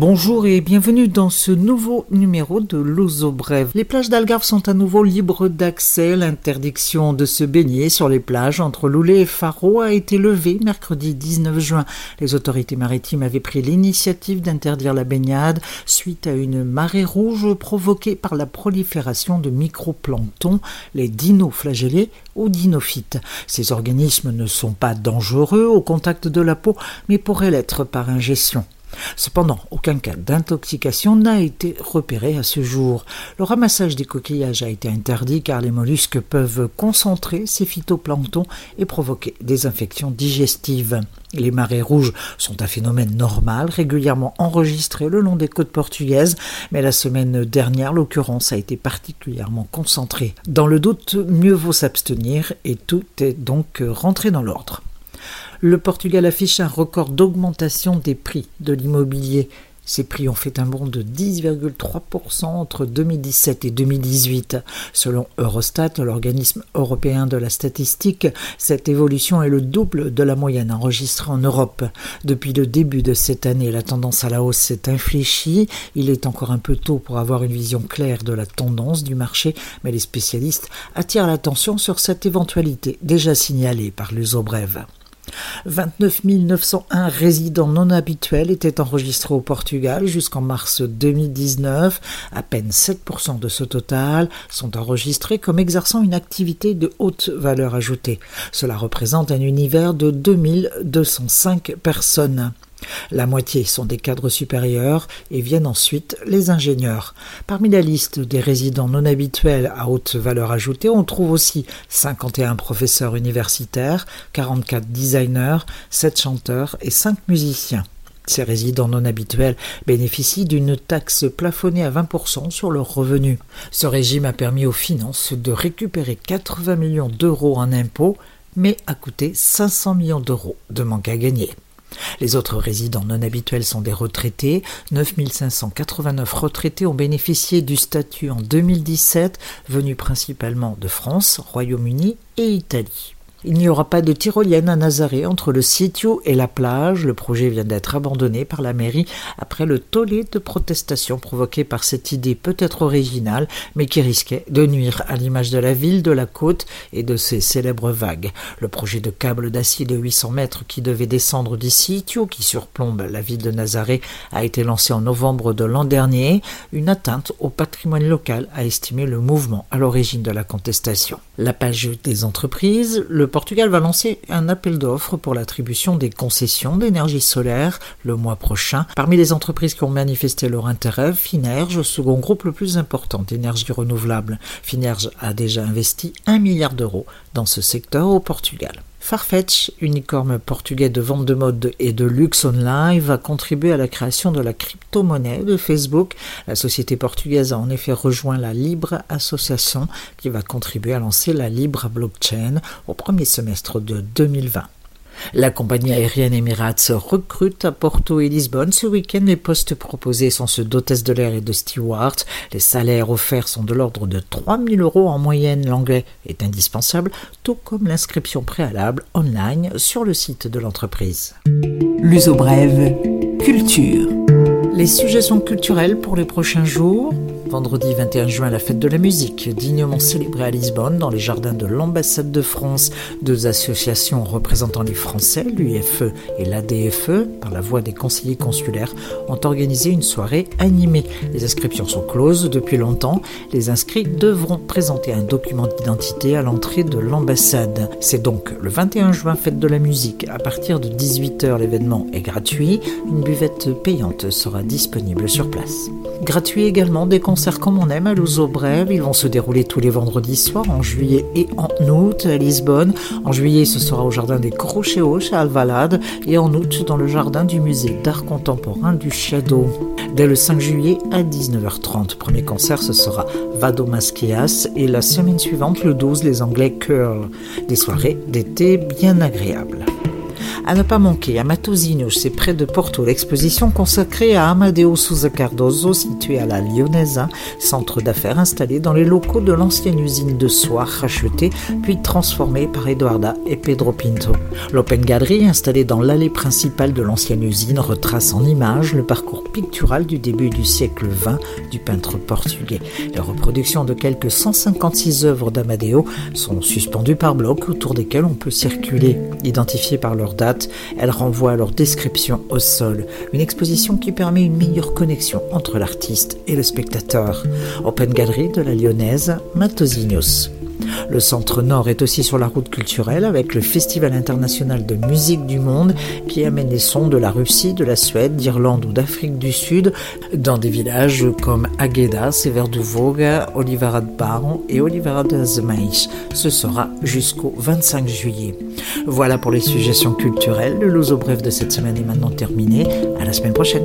Bonjour et bienvenue dans ce nouveau numéro de l'Ozo Brève. Les plages d'Algarve sont à nouveau libres d'accès. L'interdiction de se baigner sur les plages entre Loulé et Faro a été levée mercredi 19 juin. Les autorités maritimes avaient pris l'initiative d'interdire la baignade suite à une marée rouge provoquée par la prolifération de microplancton, les dinoflagellés ou dinophytes. Ces organismes ne sont pas dangereux au contact de la peau, mais pourraient l'être par ingestion. Cependant, aucun cas d'intoxication n'a été repéré à ce jour. Le ramassage des coquillages a été interdit car les mollusques peuvent concentrer ces phytoplanctons et provoquer des infections digestives. Les marées rouges sont un phénomène normal, régulièrement enregistré le long des côtes portugaises, mais la semaine dernière, l'occurrence a été particulièrement concentrée. Dans le doute, mieux vaut s'abstenir et tout est donc rentré dans l'ordre le Portugal affiche un record d'augmentation des prix de l'immobilier. Ces prix ont fait un bond de 10,3% entre 2017 et 2018. Selon Eurostat, l'organisme européen de la statistique, cette évolution est le double de la moyenne enregistrée en Europe. Depuis le début de cette année, la tendance à la hausse s'est infléchie. Il est encore un peu tôt pour avoir une vision claire de la tendance du marché, mais les spécialistes attirent l'attention sur cette éventualité déjà signalée par les brève. 29 901 résidents non habituels étaient enregistrés au Portugal jusqu'en mars 2019. À peine 7% de ce total sont enregistrés comme exerçant une activité de haute valeur ajoutée. Cela représente un univers de 2205 personnes. La moitié sont des cadres supérieurs et viennent ensuite les ingénieurs. Parmi la liste des résidents non habituels à haute valeur ajoutée, on trouve aussi 51 professeurs universitaires, 44 designers, 7 chanteurs et 5 musiciens. Ces résidents non habituels bénéficient d'une taxe plafonnée à 20% sur leurs revenus. Ce régime a permis aux finances de récupérer 80 millions d'euros en impôts, mais a coûté 500 millions d'euros de manque à gagner. Les autres résidents non habituels sont des retraités. 9589 retraités ont bénéficié du statut en 2017, venus principalement de France, Royaume-Uni et Italie. Il n'y aura pas de tyrolienne à Nazaré entre le sitio et la plage. Le projet vient d'être abandonné par la mairie après le tollé de protestations provoqué par cette idée peut-être originale, mais qui risquait de nuire à l'image de la ville, de la côte et de ses célèbres vagues. Le projet de câble d'acier de 800 mètres qui devait descendre du sitio qui surplombe la ville de Nazaré a été lancé en novembre de l'an dernier. Une atteinte au patrimoine local a estimé le mouvement à l'origine de la contestation. La page des entreprises, le Portugal va lancer un appel d'offres pour l'attribution des concessions d'énergie solaire le mois prochain. Parmi les entreprises qui ont manifesté leur intérêt, Finerge, second groupe le plus important d'énergie renouvelable. Finerge a déjà investi un milliard d'euros dans ce secteur au Portugal. Farfetch, unicorne portugais de vente de mode et de luxe online, va contribuer à la création de la crypto-monnaie de Facebook. La société portugaise a en effet rejoint la Libre Association qui va contribuer à lancer la Libre Blockchain au premier semestre de 2020. La compagnie aérienne Emirates recrute à Porto et Lisbonne. Ce week-end, les postes proposés sont ceux d'hôtesse de l'air et de steward. Les salaires offerts sont de l'ordre de 3000 euros en moyenne. L'anglais est indispensable, tout comme l'inscription préalable online sur le site de l'entreprise. L'uso brève, culture. Les sujets sont culturels pour les prochains jours. Vendredi 21 juin, la fête de la musique, dignement célébrée à Lisbonne, dans les jardins de l'ambassade de France. Deux associations représentant les Français, l'UFE et l'ADFE, par la voix des conseillers consulaires, ont organisé une soirée animée. Les inscriptions sont closes depuis longtemps. Les inscrits devront présenter un document d'identité à l'entrée de l'ambassade. C'est donc le 21 juin, fête de la musique. À partir de 18h, l'événement est gratuit. Une buvette payante sera disponible sur place. Gratuit également des concerts comme on aime à Luso Brève. Ils vont se dérouler tous les vendredis soirs en juillet et en août à Lisbonne. En juillet, ce sera au jardin des Crochéos à Alvalade et en août dans le jardin du musée d'art contemporain du Shadow. Dès le 5 juillet à 19h30, premier concert ce sera Vado Masquias et la semaine suivante, le 12, les Anglais Curl. Des soirées d'été bien agréables. À ne pas manquer, à Matosinhos, c'est près de Porto, l'exposition consacrée à Amadeo Souza Cardoso, située à la Lyonesa, centre d'affaires installé dans les locaux de l'ancienne usine de soie rachetée, puis transformée par Eduarda et Pedro Pinto. L'Open Gallery, installée dans l'allée principale de l'ancienne usine, retrace en images le parcours pictural du début du siècle XX du peintre portugais. Les reproductions de quelques 156 œuvres d'Amadeo sont suspendues par blocs autour desquels on peut circuler. Identifiées par leur date, elles renvoient à leur description au sol. Une exposition qui permet une meilleure connexion entre l'artiste et le spectateur. Open Gallery de la lyonnaise Matosinhos. Le centre nord est aussi sur la route culturelle avec le Festival international de musique du monde qui amène les sons de la Russie, de la Suède, d'Irlande ou d'Afrique du Sud dans des villages comme Agueda, Severduvoga, Olivara de Baron et Olivara de. Ce sera jusqu'au 25 juillet. Voilà pour les suggestions culturelles. Le Loso Bref de cette semaine est maintenant terminé. À la semaine prochaine.